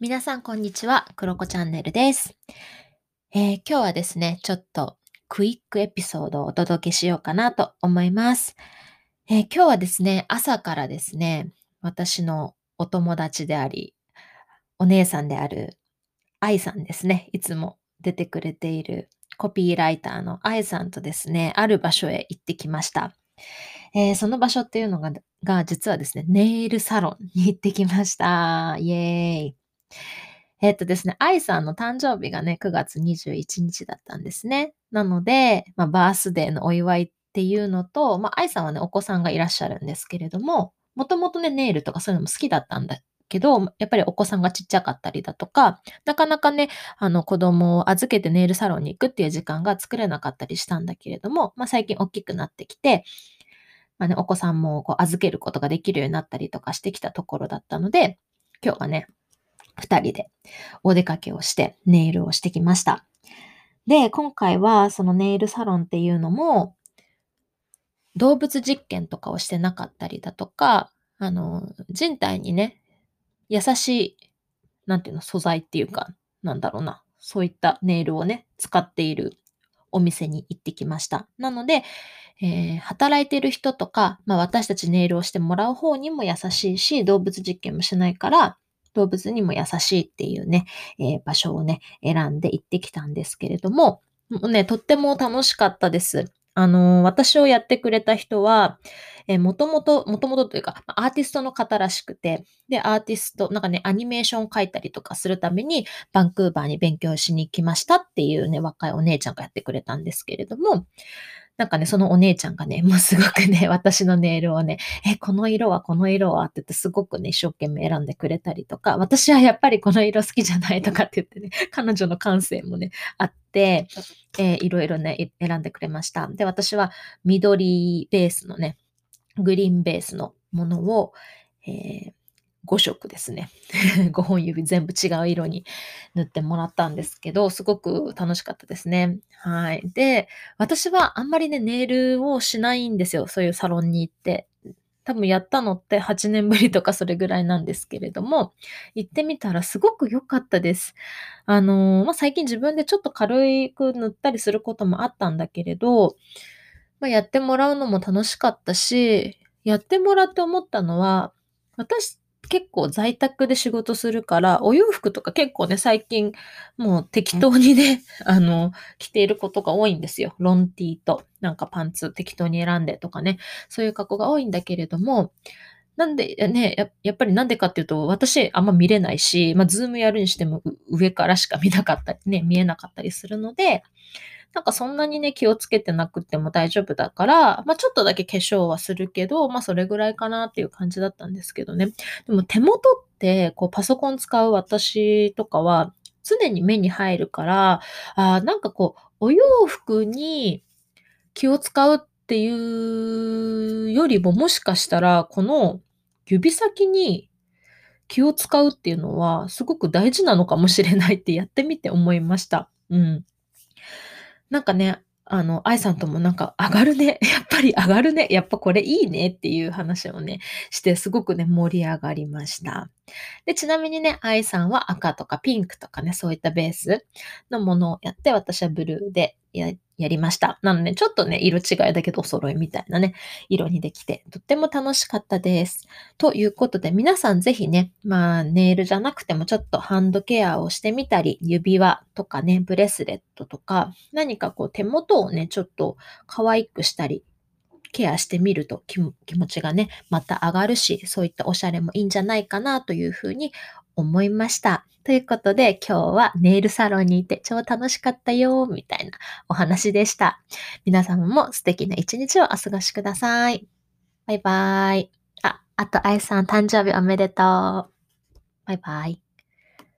皆さん、こんにちは。クロコチャンネルです、えー今日はですね、ちょっとクイックエピソードをお届けしようかなと思います。えー今日はですね、朝からですね、私のお友達であり、お姉さんである愛さんですね、いつも出てくれているコピーライターの愛さんとですね、ある場所へ行ってきました。えーその場所っていうのが、が実はですね、ネイルサロンに行ってきました。イエーイ。えっとですね、愛さんの誕生日がね、9月21日だったんですね。なので、まあ、バースデーのお祝いっていうのと、まあ、愛さんはね、お子さんがいらっしゃるんですけれども、もともとね、ネイルとかそういうのも好きだったんだけど、やっぱりお子さんがちっちゃかったりだとか、なかなかね、あの子供を預けてネイルサロンに行くっていう時間が作れなかったりしたんだけれども、まあ、最近大きくなってきて、まあね、お子さんもこう預けることができるようになったりとかしてきたところだったので、今日はね、二人でお出かけをしてネイルをしてきました。で、今回はそのネイルサロンっていうのも、動物実験とかをしてなかったりだとか、あの、人体にね、優しい、なんていうの、素材っていうか、なんだろうな、そういったネイルをね、使っているお店に行ってきました。なので、えー働いてる人とか、まあ私たちネイルをしてもらう方にも優しいし、動物実験もしないから、動物にも優しいっていうね、えー場所をね、選んで行ってきたんですけれども、もうね、とっても楽しかったです。あのー私をやってくれた人は、えー、もともと、もともとというか、アーティストの方らしくて、で、アーティスト、なんかね、アニメーションを描いたりとかするために、バンクーバーに勉強しに来ましたっていうね、若いお姉ちゃんがやってくれたんですけれども、なんかね、そのお姉ちゃんがね、もうすごくね、私のネイルをね、え、この色はこの色は？って言ってすごくね、一生懸命選んでくれたりとか、私はやっぱりこの色好きじゃないとかって言ってね、彼女の感性もね、あって、えーいろいろね、選んでくれました。で、私は緑ベースのね、グリーンベースのものを、え5色ですね。5本指全部違う色に塗ってもらったんですけど、すごく楽しかったですね。はい。で、私はあんまりね、ネイルをしないんですよ。そういうサロンに行って。多分やったのって8年ぶりとかそれぐらいなんですけれども、行ってみたらすごく良かったです。あのーまあ、最近自分でちょっと軽く塗ったりすることもあったんだけれど、まあ、やってもらうのも楽しかったし、やってもらって思ったのは、私結構在宅で仕事するから、お洋服とか結構ね、最近もう適当にね、あの、着ていることが多いんですよ。ロンティーと、なんかパンツ適当に選んでとかね、そういう格好が多いんだけれども、なんでね、ややっぱりなんでかっていうと、私あんま見れないし、まあ、ズームやるにしてもう上からしか見なかったりね、見えなかったりするので、なんかそんなにね、気をつけてなくても大丈夫だから、まあちょっとだけ化粧はするけど、まあそれぐらいかなっていう感じだったんですけどね。でも手元って、こうパソコン使う私とかは、常に目に入るから、あーなんかこう、お洋服に気を使うっていうよりも、もしかしたら、この指先に気を使うっていうのは、すごく大事なのかもしれないってやってみて思いました。うん。なんかね、あの、愛さんともなんか上がるね。やっぱり上がるね。やっぱこれいいねっていう話をね、してすごくね、盛り上がりました。で、ちなみにね、愛さんは赤とかピンクとかね、そういったベースのものをやって、私はブルーでやりました。なので、ちょっとね、色違いだけどお揃いみたいなね、色にできて、とっても楽しかったです。ということで、皆さんぜひね、まあ、ネイルじゃなくてもちょっとハンドケアをしてみたり、指輪とかね、ブレスレットとか、何かこう手元をね、ちょっと可愛くしたり、ケアしてみると気持ちがね、また上がるし、そういったおしゃれもいいんじゃないかなというふうに思いました。ということで、今日はネイルサロンにいて超楽しかったよ、みたいなお話でした。皆様も素敵な一日をお過ごしください。バイバイ。あ、あと、あやさん誕生日おめでとう。バイバイ。